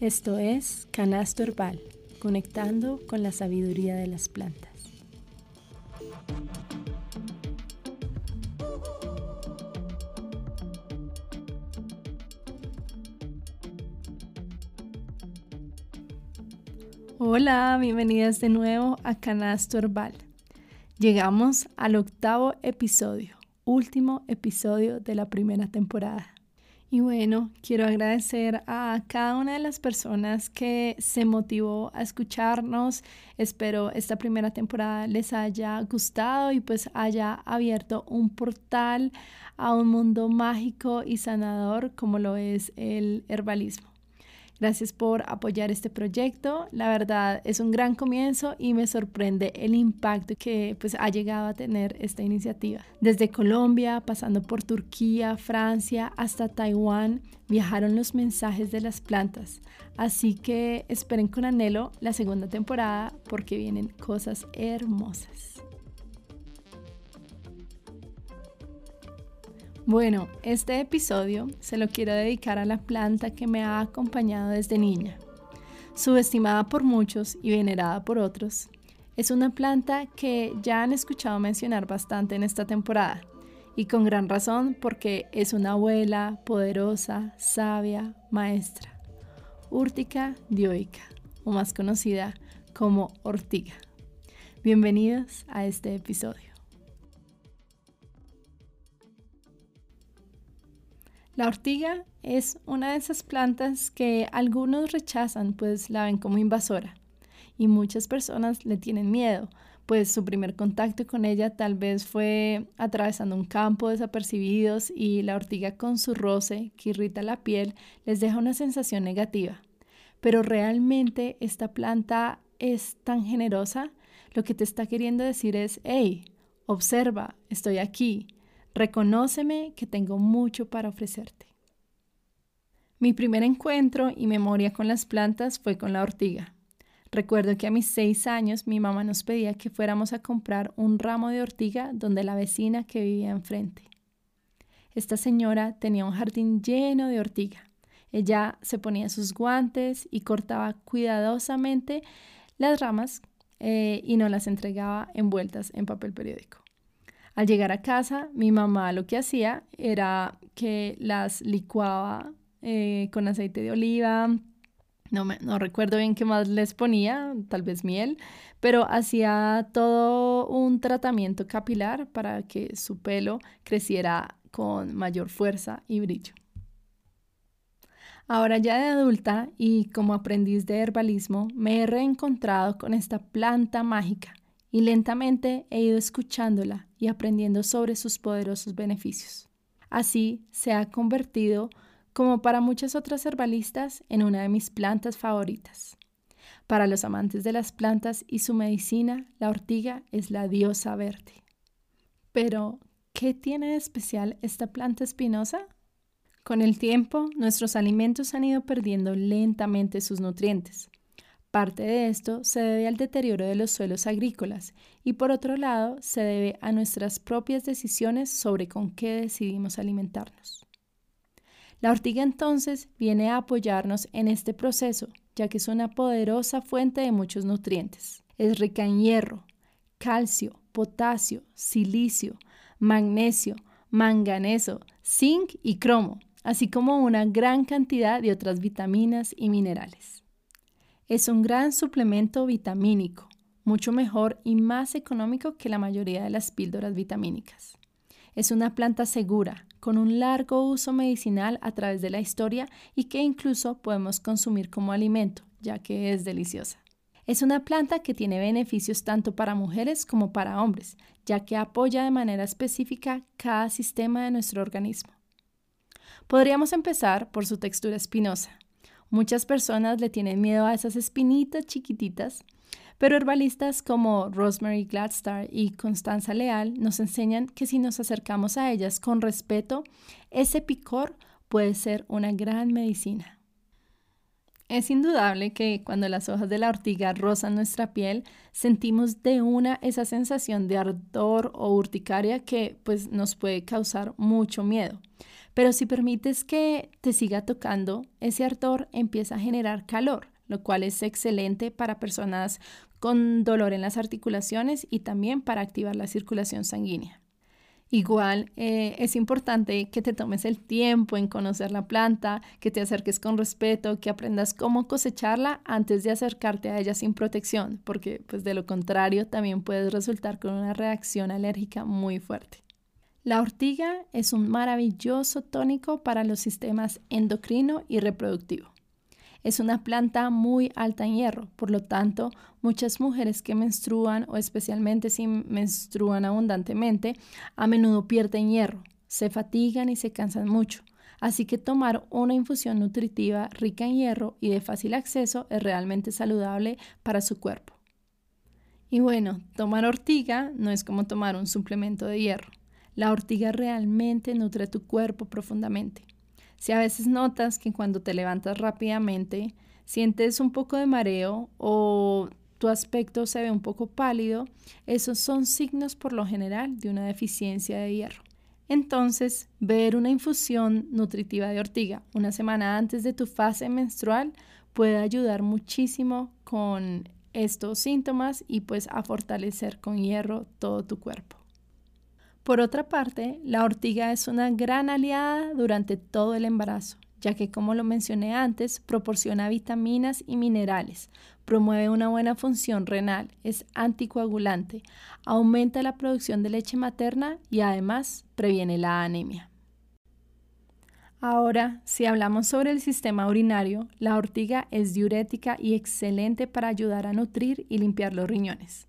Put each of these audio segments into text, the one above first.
Esto es Canasto Herbal, conectando con la sabiduría de las plantas. Hola, bienvenidas de nuevo a Canasto Herbal. Llegamos al octavo episodio, último episodio de la primera temporada. Y bueno, quiero agradecer a cada una de las personas que se motivó a escucharnos. Espero esta primera temporada les haya gustado y pues haya abierto un portal a un mundo mágico y sanador como lo es el herbalismo. Gracias por apoyar este proyecto. La verdad es un gran comienzo y me sorprende el impacto que pues, ha llegado a tener esta iniciativa. Desde Colombia, pasando por Turquía, Francia, hasta Taiwán, viajaron los mensajes de las plantas. Así que esperen con anhelo la segunda temporada porque vienen cosas hermosas. Bueno, este episodio se lo quiero dedicar a la planta que me ha acompañado desde niña. Subestimada por muchos y venerada por otros, es una planta que ya han escuchado mencionar bastante en esta temporada y con gran razón porque es una abuela poderosa, sabia, maestra. Úrtica dioica, o más conocida como ortiga. Bienvenidos a este episodio. La ortiga es una de esas plantas que algunos rechazan, pues la ven como invasora. Y muchas personas le tienen miedo, pues su primer contacto con ella tal vez fue atravesando un campo desapercibidos y la ortiga con su roce que irrita la piel les deja una sensación negativa. Pero realmente esta planta es tan generosa, lo que te está queriendo decir es, hey, observa, estoy aquí, Reconóceme que tengo mucho para ofrecerte. Mi primer encuentro y memoria con las plantas fue con la ortiga. Recuerdo que a mis seis años mi mamá nos pedía que fuéramos a comprar un ramo de ortiga donde la vecina que vivía enfrente. Esta señora tenía un jardín lleno de ortiga. Ella se ponía sus guantes y cortaba cuidadosamente las ramas eh, y nos las entregaba envueltas en papel periódico. Al llegar a casa, mi mamá lo que hacía era que las licuaba eh, con aceite de oliva, no, no recuerdo bien qué más les ponía, tal vez miel, pero hacía todo un tratamiento capilar para que su pelo creciera con mayor fuerza y brillo. Ahora ya de adulta y como aprendiz de herbalismo, me he reencontrado con esta planta mágica y lentamente he ido escuchándola y aprendiendo sobre sus poderosos beneficios. Así se ha convertido, como para muchas otras herbalistas, en una de mis plantas favoritas. Para los amantes de las plantas y su medicina, la ortiga es la diosa verde. Pero, ¿qué tiene de especial esta planta espinosa? Con el tiempo, nuestros alimentos han ido perdiendo lentamente sus nutrientes, Parte de esto se debe al deterioro de los suelos agrícolas y por otro lado se debe a nuestras propias decisiones sobre con qué decidimos alimentarnos. La ortiga entonces viene a apoyarnos en este proceso, ya que es una poderosa fuente de muchos nutrientes. Es rica en hierro, calcio, potasio, silicio, magnesio, manganeso, zinc y cromo, así como una gran cantidad de otras vitaminas y minerales. Es un gran suplemento vitamínico, mucho mejor y más económico que la mayoría de las píldoras vitamínicas. Es una planta segura, con un largo uso medicinal a través de la historia y que incluso podemos consumir como alimento, ya que es deliciosa. Es una planta que tiene beneficios tanto para mujeres como para hombres, ya que apoya de manera específica cada sistema de nuestro organismo. Podríamos empezar por su textura espinosa. Muchas personas le tienen miedo a esas espinitas chiquititas, pero herbalistas como Rosemary Gladstar y Constanza Leal nos enseñan que si nos acercamos a ellas con respeto, ese picor puede ser una gran medicina. Es indudable que cuando las hojas de la ortiga rozan nuestra piel, sentimos de una esa sensación de ardor o urticaria que pues nos puede causar mucho miedo. Pero si permites que te siga tocando, ese ardor empieza a generar calor, lo cual es excelente para personas con dolor en las articulaciones y también para activar la circulación sanguínea. Igual eh, es importante que te tomes el tiempo en conocer la planta, que te acerques con respeto, que aprendas cómo cosecharla antes de acercarte a ella sin protección, porque pues de lo contrario también puedes resultar con una reacción alérgica muy fuerte. La ortiga es un maravilloso tónico para los sistemas endocrino y reproductivo. Es una planta muy alta en hierro, por lo tanto, muchas mujeres que menstruan o especialmente si menstruan abundantemente, a menudo pierden hierro, se fatigan y se cansan mucho. Así que tomar una infusión nutritiva rica en hierro y de fácil acceso es realmente saludable para su cuerpo. Y bueno, tomar ortiga no es como tomar un suplemento de hierro. La ortiga realmente nutre tu cuerpo profundamente. Si a veces notas que cuando te levantas rápidamente sientes un poco de mareo o tu aspecto se ve un poco pálido, esos son signos por lo general de una deficiencia de hierro. Entonces, beber una infusión nutritiva de ortiga una semana antes de tu fase menstrual puede ayudar muchísimo con estos síntomas y pues a fortalecer con hierro todo tu cuerpo. Por otra parte, la ortiga es una gran aliada durante todo el embarazo, ya que como lo mencioné antes, proporciona vitaminas y minerales, promueve una buena función renal, es anticoagulante, aumenta la producción de leche materna y además previene la anemia. Ahora, si hablamos sobre el sistema urinario, la ortiga es diurética y excelente para ayudar a nutrir y limpiar los riñones.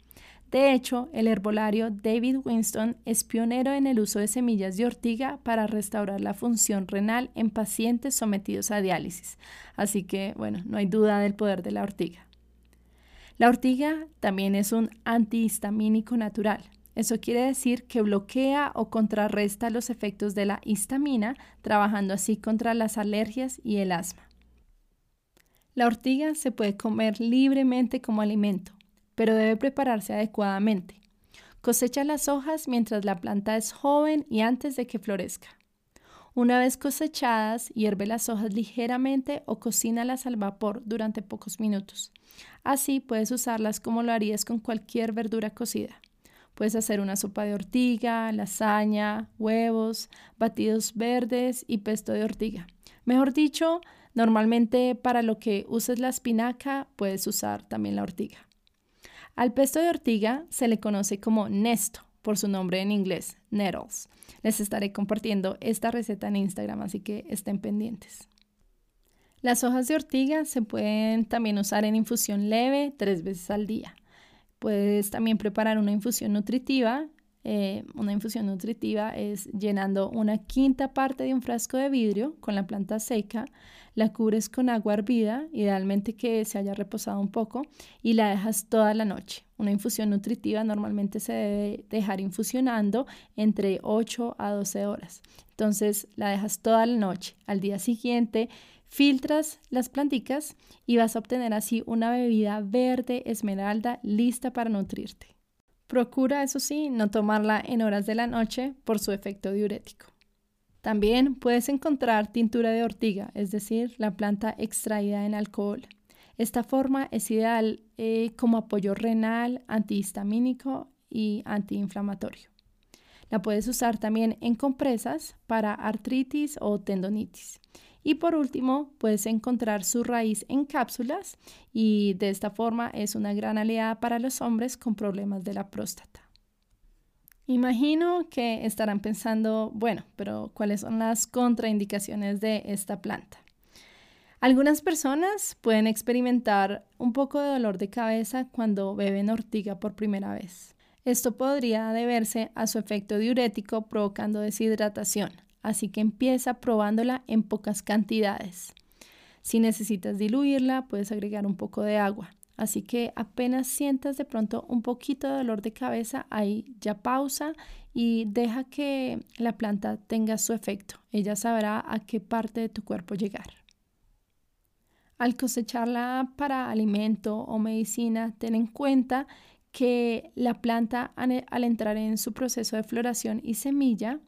De hecho, el herbolario David Winston es pionero en el uso de semillas de ortiga para restaurar la función renal en pacientes sometidos a diálisis. Así que, bueno, no hay duda del poder de la ortiga. La ortiga también es un antihistamínico natural. Eso quiere decir que bloquea o contrarresta los efectos de la histamina, trabajando así contra las alergias y el asma. La ortiga se puede comer libremente como alimento pero debe prepararse adecuadamente. Cosecha las hojas mientras la planta es joven y antes de que florezca. Una vez cosechadas, hierve las hojas ligeramente o cocínalas al vapor durante pocos minutos. Así puedes usarlas como lo harías con cualquier verdura cocida. Puedes hacer una sopa de ortiga, lasaña, huevos, batidos verdes y pesto de ortiga. Mejor dicho, normalmente para lo que uses la espinaca, puedes usar también la ortiga. Al pesto de ortiga se le conoce como nesto por su nombre en inglés, nettles. Les estaré compartiendo esta receta en Instagram, así que estén pendientes. Las hojas de ortiga se pueden también usar en infusión leve tres veces al día. Puedes también preparar una infusión nutritiva. Eh, una infusión nutritiva es llenando una quinta parte de un frasco de vidrio con la planta seca, la cubres con agua hervida, idealmente que se haya reposado un poco, y la dejas toda la noche. Una infusión nutritiva normalmente se debe dejar infusionando entre 8 a 12 horas. Entonces la dejas toda la noche. Al día siguiente filtras las planticas y vas a obtener así una bebida verde esmeralda lista para nutrirte. Procura, eso sí, no tomarla en horas de la noche por su efecto diurético. También puedes encontrar tintura de ortiga, es decir, la planta extraída en alcohol. Esta forma es ideal eh, como apoyo renal, antihistamínico y antiinflamatorio. La puedes usar también en compresas para artritis o tendonitis. Y por último, puedes encontrar su raíz en cápsulas y de esta forma es una gran aliada para los hombres con problemas de la próstata. Imagino que estarán pensando, bueno, pero ¿cuáles son las contraindicaciones de esta planta? Algunas personas pueden experimentar un poco de dolor de cabeza cuando beben ortiga por primera vez. Esto podría deberse a su efecto diurético provocando deshidratación, así que empieza probándola en pocas cantidades. Si necesitas diluirla, puedes agregar un poco de agua. Así que apenas sientas de pronto un poquito de dolor de cabeza, ahí ya pausa y deja que la planta tenga su efecto. Ella sabrá a qué parte de tu cuerpo llegar. Al cosecharla para alimento o medicina, ten en cuenta que la planta al entrar en su proceso de floración y semilla,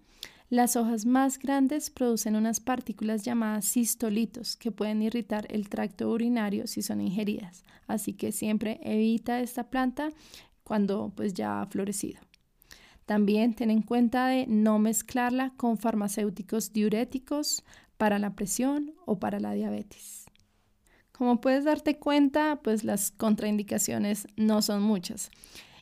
Las hojas más grandes producen unas partículas llamadas cistolitos que pueden irritar el tracto urinario si son ingeridas, así que siempre evita esta planta cuando pues ya ha florecido. También ten en cuenta de no mezclarla con farmacéuticos diuréticos para la presión o para la diabetes. Como puedes darte cuenta, pues las contraindicaciones no son muchas.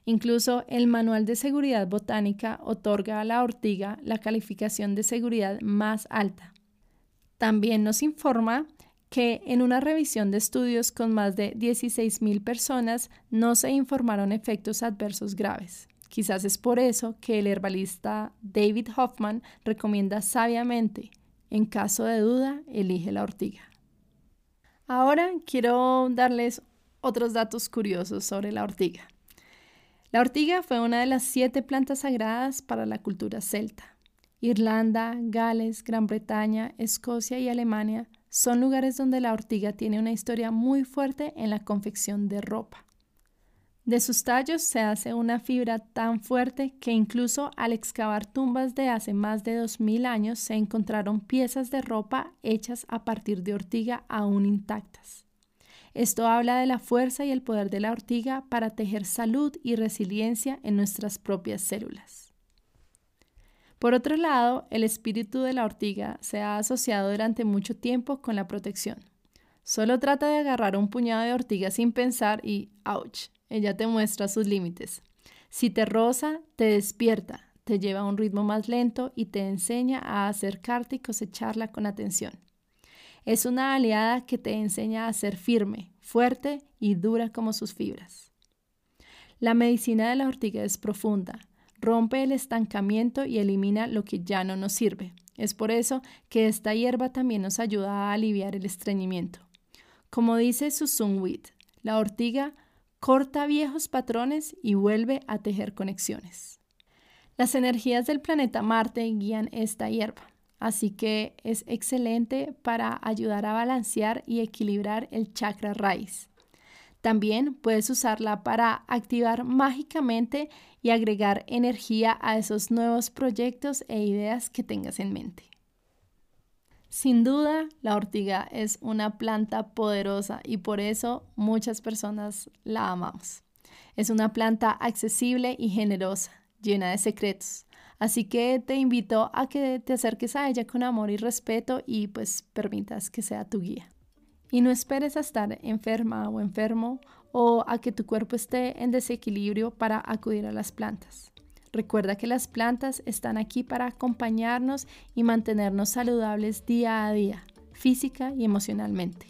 Incluso el Manual de Seguridad Botánica otorga a la ortiga la calificación de seguridad más alta. También nos informa que en una revisión de estudios con más de 16.000 personas no se informaron efectos adversos graves. Quizás es por eso que el herbalista David Hoffman recomienda sabiamente, en caso de duda, elige la ortiga. Ahora quiero darles otros datos curiosos sobre la ortiga. La ortiga fue una de las siete plantas sagradas para la cultura celta. Irlanda, Gales, Gran Bretaña, Escocia y Alemania son lugares donde la ortiga tiene una historia muy fuerte en la confección de ropa. De sus tallos se hace una fibra tan fuerte que incluso al excavar tumbas de hace más de 2000 años se encontraron piezas de ropa hechas a partir de ortiga aún intactas. Esto habla de la fuerza y el poder de la ortiga para tejer salud y resiliencia en nuestras propias células. Por otro lado, el espíritu de la ortiga se ha asociado durante mucho tiempo con la protección. Solo trata de agarrar un puñado de ortiga sin pensar y ¡ouch! Ella te muestra sus límites. Si te roza, te despierta, te lleva a un ritmo más lento y te enseña a acercarte y cosecharla con atención. Es una aliada que te enseña a ser firme, fuerte y dura como sus fibras. La medicina de la ortiga es profunda, rompe el estancamiento y elimina lo que ya no nos sirve. Es por eso que esta hierba también nos ayuda a aliviar el estreñimiento. Como dice Susun Wit, la ortiga corta viejos patrones y vuelve a tejer conexiones. Las energías del planeta Marte guían esta hierba, así que es excelente para ayudar a balancear y equilibrar el chakra raíz. También puedes usarla para activar mágicamente y agregar energía a esos nuevos proyectos e ideas que tengas en mente. Sin duda, la ortiga es una planta poderosa y por eso muchas personas la amamos. Es una planta accesible y generosa, llena de secretos. Así que te invito a que te acerques a ella con amor y respeto y pues permitas que sea tu guía. Y no esperes a estar enferma o enfermo o a que tu cuerpo esté en desequilibrio para acudir a las plantas. Recuerda que las plantas están aquí para acompañarnos y mantenernos saludables día a día, física y emocionalmente.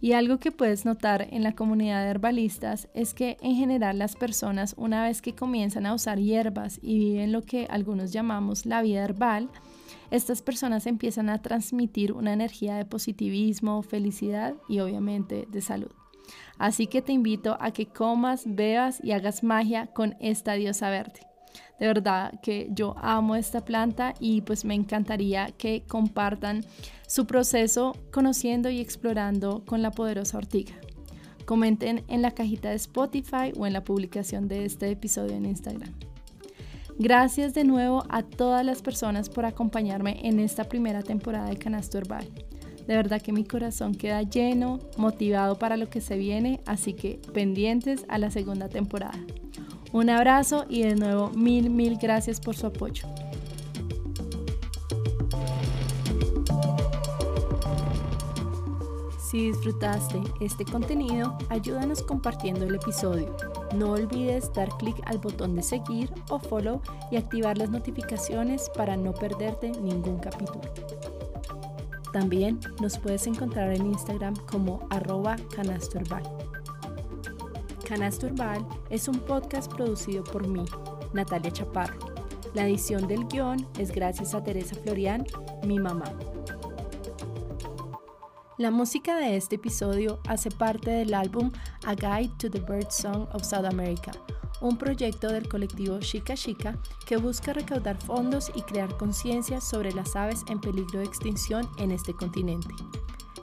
Y algo que puedes notar en la comunidad de herbalistas es que en general las personas una vez que comienzan a usar hierbas y viven lo que algunos llamamos la vida herbal, estas personas empiezan a transmitir una energía de positivismo, felicidad y obviamente de salud. Así que te invito a que comas, bebas y hagas magia con esta diosa verde. De verdad que yo amo esta planta y pues me encantaría que compartan su proceso conociendo y explorando con la poderosa ortiga. Comenten en la cajita de Spotify o en la publicación de este episodio en Instagram. Gracias de nuevo a todas las personas por acompañarme en esta primera temporada de Canasto Herbal. De verdad que mi corazón queda lleno, motivado para lo que se viene, así que pendientes a la segunda temporada. Un abrazo y de nuevo mil, mil gracias por su apoyo. Si disfrutaste este contenido, ayúdanos compartiendo el episodio. No olvides dar clic al botón de seguir o follow y activar las notificaciones para no perderte ningún capítulo. También nos puedes encontrar en Instagram como arroba canastoherbal. Canasto Herbal es un podcast producido por mí, Natalia Chaparro. La edición del guion es gracias a Teresa Florian, mi mamá. La música de este episodio hace parte del álbum A Guide to the Bird Song of South America, un proyecto del colectivo Chica Chica que busca recaudar fondos y crear conciencia sobre las aves en peligro de extinción en este continente.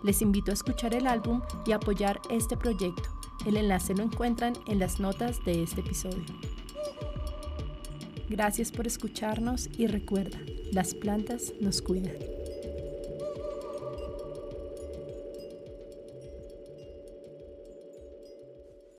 Les invito a escuchar el álbum y apoyar este proyecto. El enlace lo encuentran en las notas de este episodio. Gracias por escucharnos y recuerda, las plantas nos cuidan.